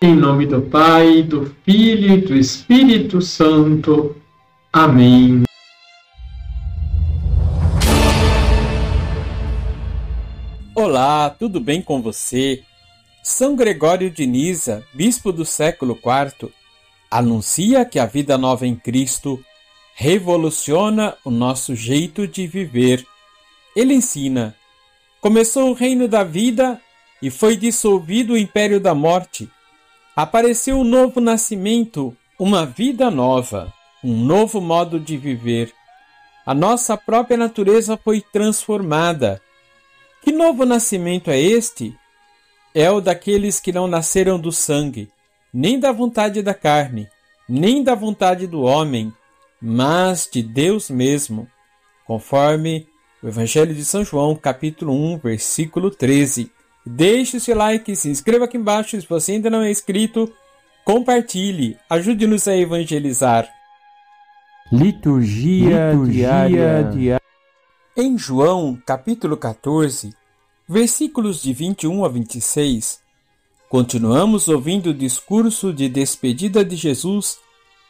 Em nome do Pai, do Filho e do Espírito Santo. Amém. Olá, tudo bem com você? São Gregório de Nisa, bispo do século IV, anuncia que a vida nova em Cristo revoluciona o nosso jeito de viver. Ele ensina: começou o reino da vida e foi dissolvido o império da morte. Apareceu um novo nascimento, uma vida nova, um novo modo de viver. A nossa própria natureza foi transformada. Que novo nascimento é este? É o daqueles que não nasceram do sangue, nem da vontade da carne, nem da vontade do homem, mas de Deus mesmo, conforme o Evangelho de São João, capítulo 1, versículo 13. Deixe o seu like, se inscreva aqui embaixo se você ainda não é inscrito, compartilhe, ajude-nos a evangelizar. Liturgia, Liturgia diária. Em João, capítulo 14, versículos de 21 a 26, continuamos ouvindo o discurso de despedida de Jesus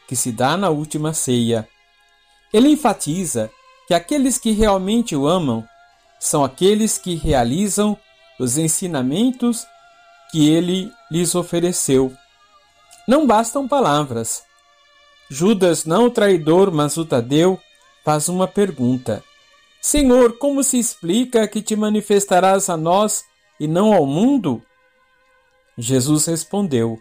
que se dá na última ceia. Ele enfatiza que aqueles que realmente o amam são aqueles que realizam os ensinamentos que ele lhes ofereceu. Não bastam palavras. Judas, não o traidor, mas o Tadeu, faz uma pergunta: Senhor, como se explica que te manifestarás a nós e não ao mundo? Jesus respondeu: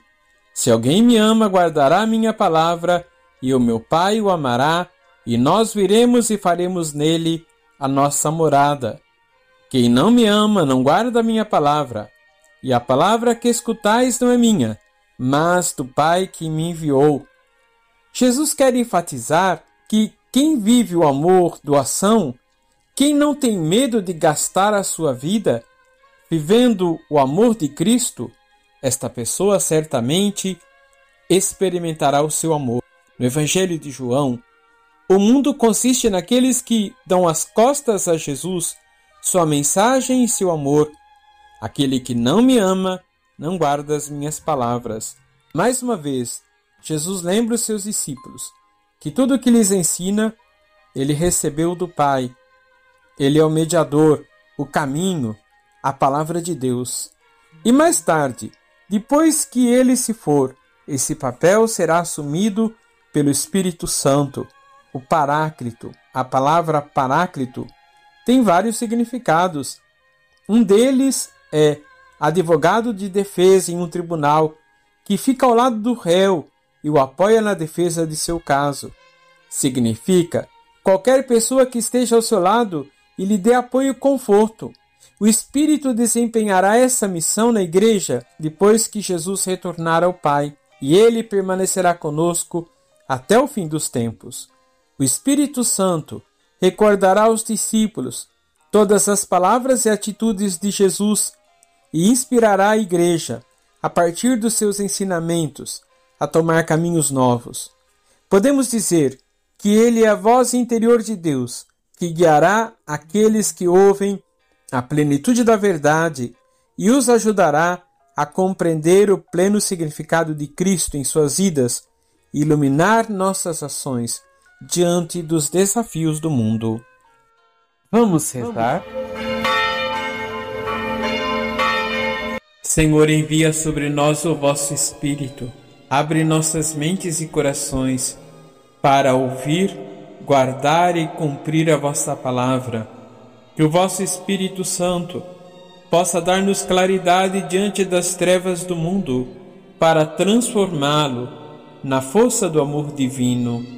Se alguém me ama, guardará minha palavra, e o meu Pai o amará, e nós viremos e faremos nele a nossa morada. Quem não me ama não guarda a minha palavra, e a palavra que escutais não é minha, mas do Pai que me enviou. Jesus quer enfatizar que quem vive o amor, doação, quem não tem medo de gastar a sua vida vivendo o amor de Cristo, esta pessoa certamente experimentará o seu amor. No Evangelho de João, o mundo consiste naqueles que dão as costas a Jesus sua mensagem e seu amor. Aquele que não me ama não guarda as minhas palavras. Mais uma vez, Jesus lembra os seus discípulos que tudo o que lhes ensina, ele recebeu do Pai. Ele é o mediador, o caminho, a palavra de Deus. E mais tarde, depois que ele se for, esse papel será assumido pelo Espírito Santo, o Paráclito. A palavra Paráclito tem vários significados. Um deles é advogado de defesa em um tribunal que fica ao lado do réu e o apoia na defesa de seu caso. Significa qualquer pessoa que esteja ao seu lado e lhe dê apoio e conforto. O Espírito desempenhará essa missão na igreja depois que Jesus retornar ao Pai, e ele permanecerá conosco até o fim dos tempos. O Espírito Santo recordará aos discípulos todas as palavras e atitudes de Jesus e inspirará a Igreja, a partir dos seus ensinamentos, a tomar caminhos novos. Podemos dizer que Ele é a voz interior de Deus, que guiará aqueles que ouvem a plenitude da verdade e os ajudará a compreender o pleno significado de Cristo em suas vidas iluminar nossas ações diante dos desafios do mundo. Vamos rezar? Senhor, envia sobre nós o vosso Espírito, abre nossas mentes e corações para ouvir, guardar e cumprir a vossa palavra. Que o vosso Espírito Santo possa dar-nos claridade diante das trevas do mundo para transformá-lo na força do amor divino